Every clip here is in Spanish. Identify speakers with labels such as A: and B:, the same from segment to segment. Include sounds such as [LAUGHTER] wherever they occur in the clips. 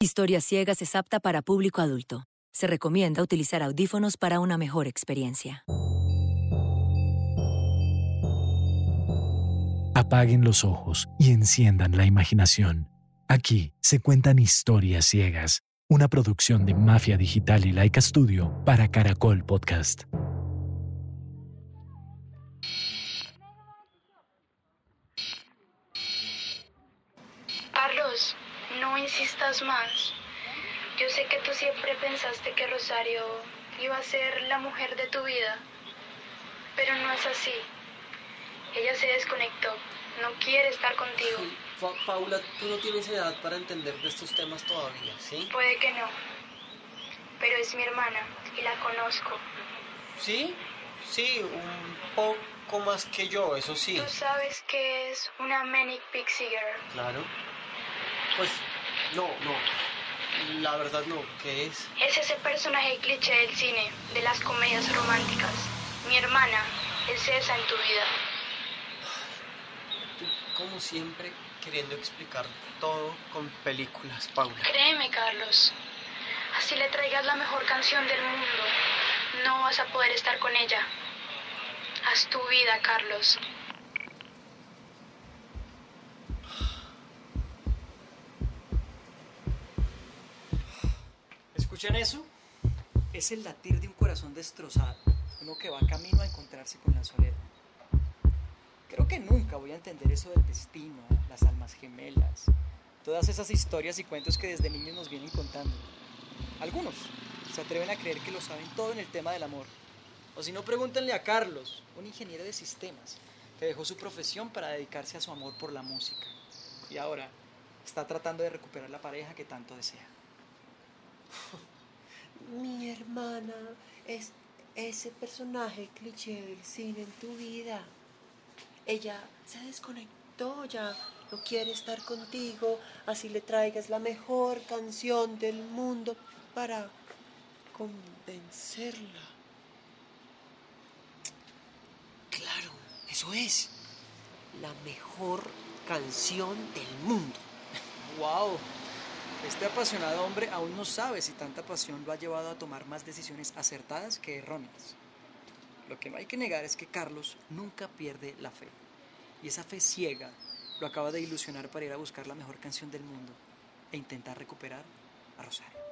A: Historias Ciegas es apta para público adulto. Se recomienda utilizar audífonos para una mejor experiencia.
B: Apaguen los ojos y enciendan la imaginación. Aquí se cuentan historias ciegas, una producción de Mafia Digital y Laika Studio para Caracol Podcast.
C: Yo sé que tú siempre pensaste que Rosario iba a ser la mujer de tu vida, pero no es así. Ella se desconectó, no quiere estar contigo.
D: Pa- Paula, tú no tienes edad para entender de estos temas todavía, ¿sí?
C: Puede que no, pero es mi hermana y la conozco.
D: Sí, sí, un poco más que yo, eso sí.
C: Tú sabes que es una Manic Pixie Girl.
D: Claro. Pues, no, no. La verdad no, ¿qué es?
C: Es ese personaje cliché del cine, de las comedias románticas. Mi hermana es esa en tu vida.
D: Tú, como siempre, queriendo explicar todo con películas, Paula.
C: Créeme, Carlos. Así le traigas la mejor canción del mundo. No vas a poder estar con ella. Haz tu vida, Carlos.
E: ¿Escuchan eso? Es el latir de un corazón destrozado, uno que va camino a encontrarse con la soledad. Creo que nunca voy a entender eso del destino, las almas gemelas, todas esas historias y cuentos que desde niños nos vienen contando. Algunos se atreven a creer que lo saben todo en el tema del amor. O si no, pregúntenle a Carlos, un ingeniero de sistemas, que dejó su profesión para dedicarse a su amor por la música. Y ahora está tratando de recuperar la pareja que tanto desea. [LAUGHS]
F: Mi hermana es ese personaje cliché del cine en tu vida. Ella se desconectó ya, no quiere estar contigo, así le traigas la mejor canción del mundo para convencerla. Claro, eso es. La mejor canción del mundo.
E: ¡Wow! Este apasionado hombre aún no sabe si tanta pasión lo ha llevado a tomar más decisiones acertadas que erróneas. Lo que no hay que negar es que Carlos nunca pierde la fe. Y esa fe ciega lo acaba de ilusionar para ir a buscar la mejor canción del mundo e intentar recuperar a Rosario.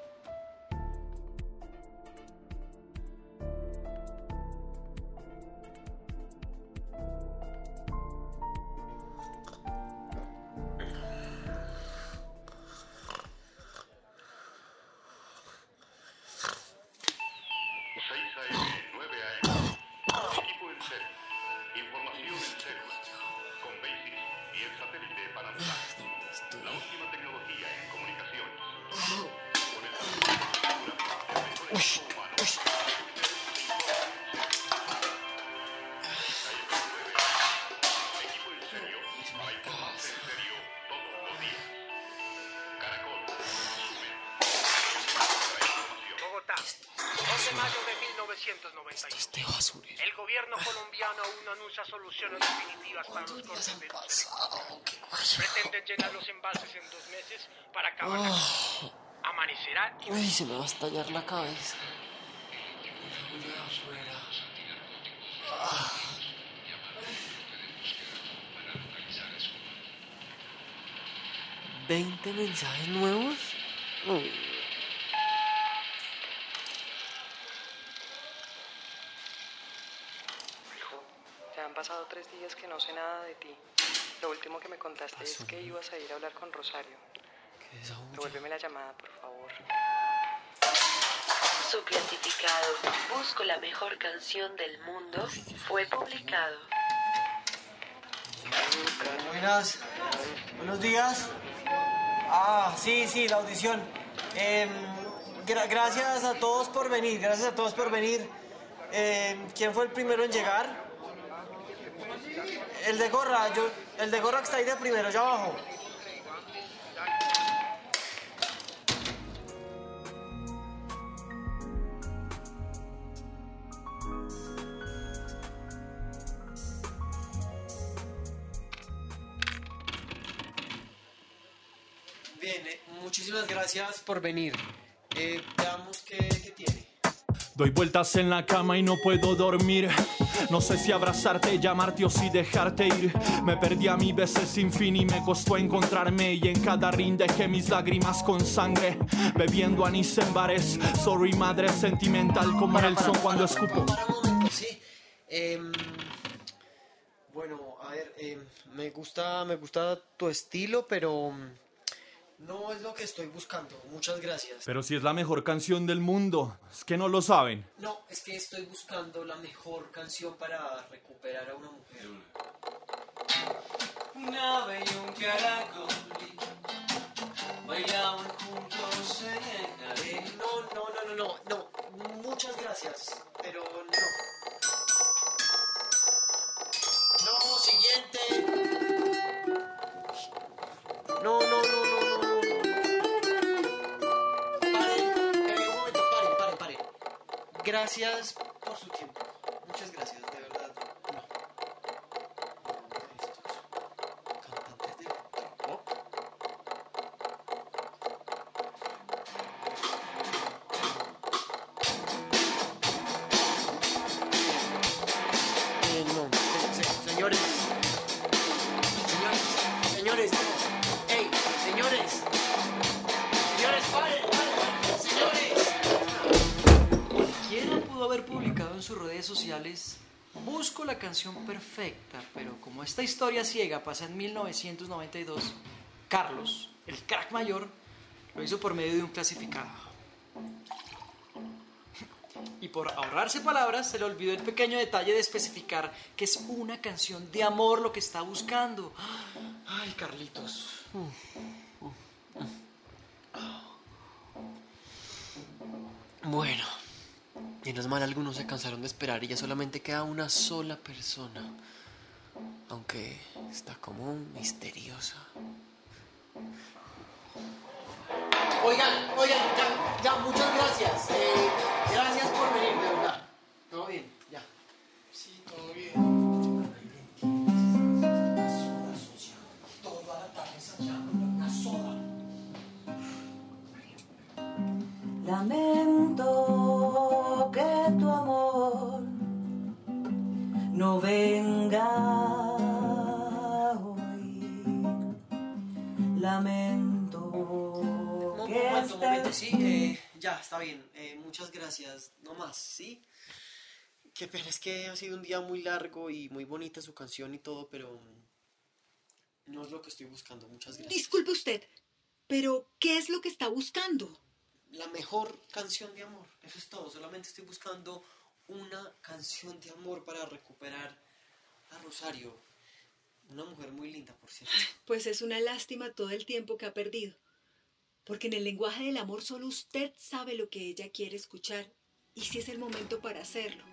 G: Soluciones definitivas para los cortes de. Pretenden llenar los embalses en dos meses para acabar crisis. Amanecerá y
F: Uy, se me va a estallar la cabeza. ¿20 mensajes nuevos? Uy.
H: Pasado tres días que no sé nada de ti. Lo último que me contaste es que ibas a ir a hablar con Rosario. Devuélveme la llamada, por favor.
I: Su clasificado Busco la mejor canción del mundo fue publicado.
D: Buenas, buenos días. Ah, sí, sí, la audición. Em, gra- gracias a todos por venir, gracias a todos por venir. Em, ¿Quién fue el primero en llegar? El de gorra, yo, el de gorra que está ahí de primero, ya abajo. Bien, eh,
J: muchísimas gracias por venir. Eh.
K: Doy vueltas en la cama y no puedo dormir. No sé si abrazarte, llamarte o si dejarte ir. Me perdí a mi veces sin fin y me costó encontrarme. Y en cada rin dejé mis lágrimas con sangre. Bebiendo anís en bares. Sorry, madre sentimental como el son cuando escupo.
J: Para momento, sí. Em, bueno, a ver, em, me gusta, me gusta tu estilo, pero no es lo que estoy buscando. Muchas gracias.
K: Pero si es la mejor canción del mundo, es que no lo saben.
J: No, es que estoy buscando la mejor canción para recuperar a una mujer.
L: Una ave y un caracol bailaban juntos en el jardín.
J: No, no, no, no, no, no. Gracias
E: canción perfecta, pero como esta historia ciega pasa en 1992, Carlos, el crack mayor, lo hizo por medio de un clasificado. Y por ahorrarse palabras, se le olvidó el pequeño detalle de especificar que es una canción de amor lo que está buscando. Ay, Carlitos.
D: Bueno, menos mal algunos se cansaron de esperar y ya solamente queda una sola persona. Aunque está como misteriosa.
J: Oigan, oigan, ya, ya, muchas gracias. Eh, gracias.
M: No
J: más, ¿sí? Qué pena, es que ha sido un día muy largo y muy bonita su canción y todo, pero mm, no es lo que estoy buscando. Muchas gracias.
N: Disculpe usted, pero ¿qué es lo que está buscando?
J: La mejor canción de amor. Eso es todo. Solamente estoy buscando una canción de amor para recuperar a Rosario. Una mujer muy linda, por cierto.
N: Pues es una lástima todo el tiempo que ha perdido. Porque en el lenguaje del amor solo usted sabe lo que ella quiere escuchar y si es el momento para hacerlo.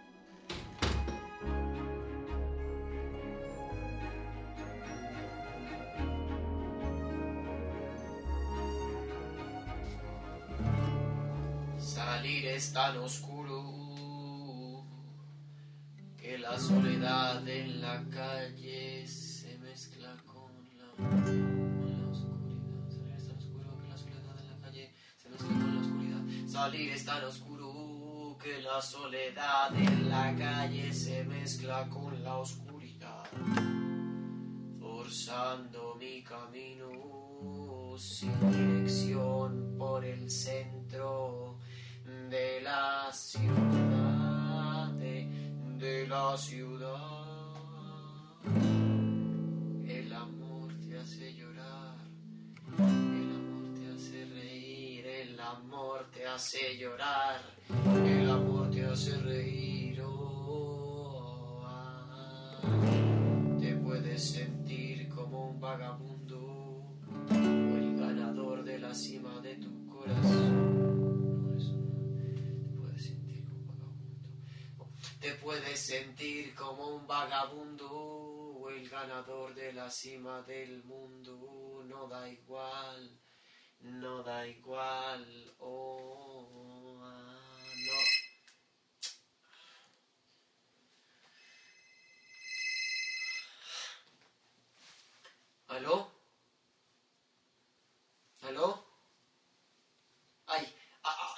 D: Salir es tan oscuro que la soledad en la calle se mezcla con la, Salir es tan oscuro que la soledad en la calle se mezcla con la oscuridad. Forzando mi camino sin dirección por el centro de la ciudad, de, de la ciudad. El amor te hace llorar, amor te hace llorar, el amor te hace reír. oh, ah. Te puedes sentir como un vagabundo o el ganador de la cima de tu corazón. Te puedes sentir como un vagabundo. Te puedes sentir como un vagabundo o el ganador de la cima del mundo. No da igual, no da igual. Oh, ah, no. ¿Aló? ¿Aló?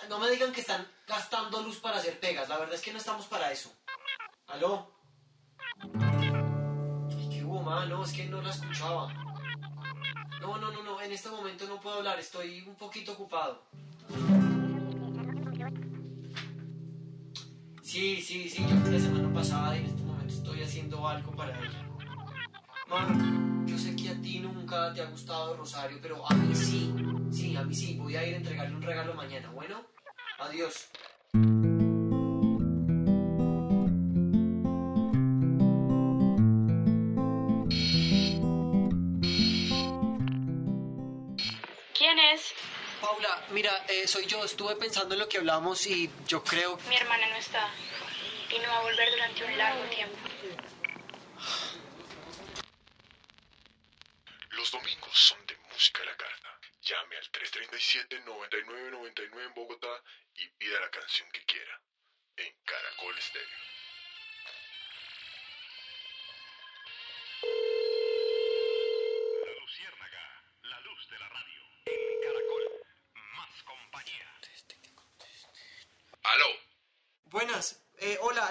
D: no me digan que están gastando luz para hacer pegas. La verdad es que no estamos para eso. ¿Aló? Ay, ¿Qué hubo, ma? No, es que no la escuchaba. No, no, no, no. En este momento no puedo hablar. Estoy un poquito ocupado. Sí, sí, sí. Yo fui la semana pasada y en este momento estoy haciendo algo para ella. Ma, yo sé que a ti nunca te ha gustado Rosario, pero a mí sí. Sí, a mí sí. Voy a ir a entregarle un regalo mañana. Bueno, adiós. Mira, eh, soy yo. Estuve pensando en lo que hablamos y yo creo...
C: Mi hermana no está. Y no va a volver durante un largo tiempo.
O: Los domingos son de música a la carta. Llame al 337-9999 en Bogotá y pida la canción que quiera. En Caracol Stereo.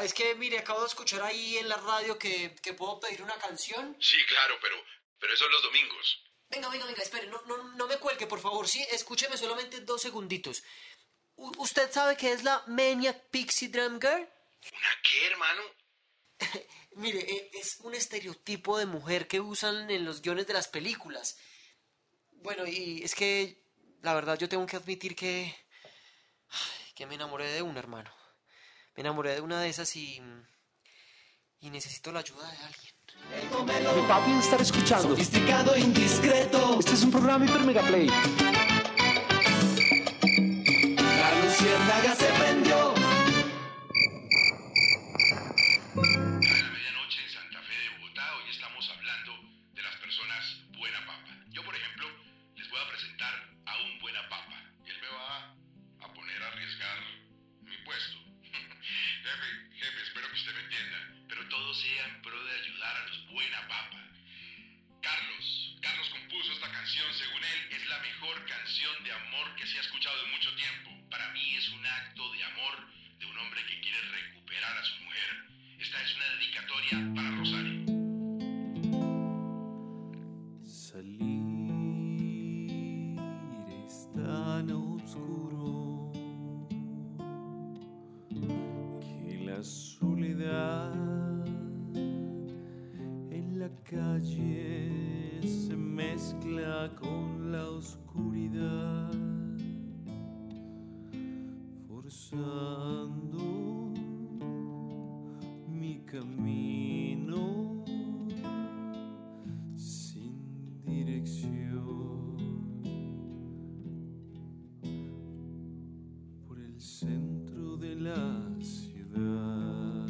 D: Es que mire, acabo de escuchar ahí en la radio que, que puedo pedir una canción.
O: Sí, claro, pero, pero eso es los domingos.
D: Venga, venga, venga, espere, no, no, no me cuelgue, por favor, sí, escúcheme solamente dos segunditos. U- ¿Usted sabe qué es la Maniac Pixie Drum Girl?
O: ¿Una qué, hermano? [LAUGHS]
D: Mire, eh, es un estereotipo de mujer que usan en los guiones de las películas. Bueno, y es que la verdad yo tengo que admitir que ay, que me enamoré de una, hermano. Me enamoré de una de esas y y necesito la ayuda de alguien.
P: Mi papi debe estar escuchando. Sofisticado, indiscreto. Este es un programa hiper mega play. La luciérnaga se prendió.
O: De amor que se ha escuchado en mucho tiempo. Para mí es un acto de amor de un hombre que quiere recuperar a su mujer. Esta es una dedicatoria para Rosario.
L: Mi camino sin dirección por el centro de la ciudad.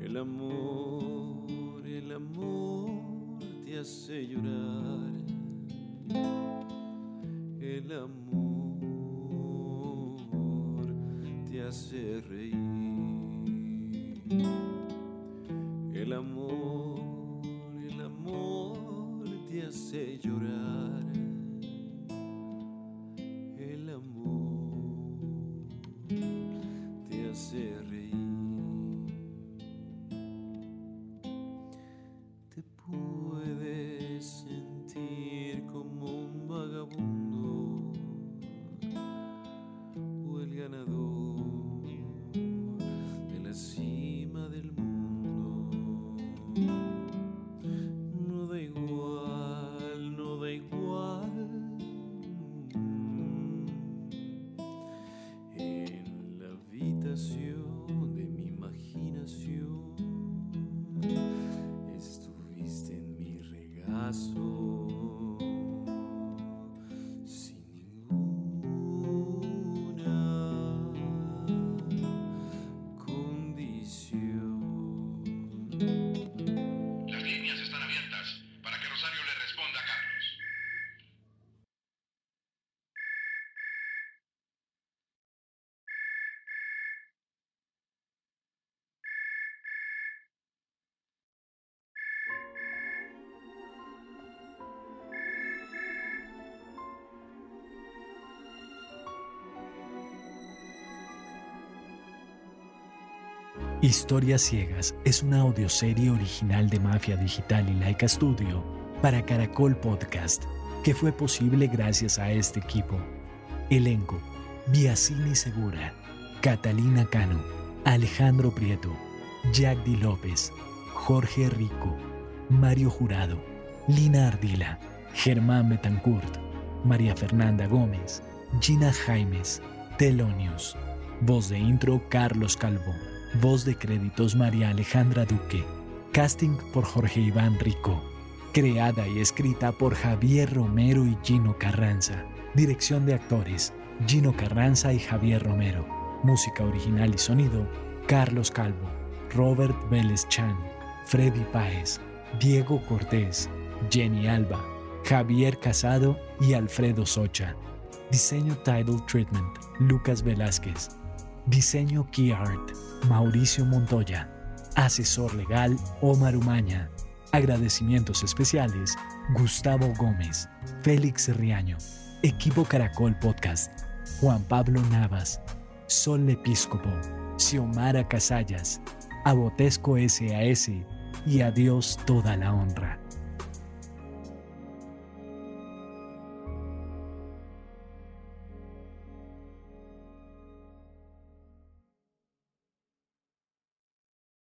L: El amor, el amor te hace llorar. El amor hace reír. El amor, el amor te hace llorar. El amor te hace reír. Te puedes sentir como un vagabundo o el ganador
B: Historias Ciegas es una audioserie original de Mafia Digital y Laika Studio para Caracol Podcast, que fue posible gracias a este equipo. Elenco: Biasini Segura, Catalina Cano, Alejandro Prieto, Jack Di López, Jorge Rico, Mario Jurado, Lina Ardila, Germán Betancourt, María Fernanda Gómez, Gina Jaimes, Telonius. Voz de intro Carlos Calvo. Voz de créditos María Alejandra Duque. Casting por Jorge Iván Rico. Creada y escrita por Javier Romero y Gino Carranza. Dirección de actores Gino Carranza y Javier Romero. Música original y sonido Carlos Calvo, Robert Vélez Chan, Freddy Páez, Diego Cortés, Jenny Alba, Javier Casado y Alfredo Socha. Diseño Title Treatment, Lucas Velázquez. Diseño Key Art, Mauricio Montoya. Asesor legal, Omar Umaña. Agradecimientos especiales, Gustavo Gómez, Félix Riaño. Equipo Caracol Podcast, Juan Pablo Navas, Sol Episcopo, Xiomara Casallas, Abotesco SAS y a Dios toda la honra.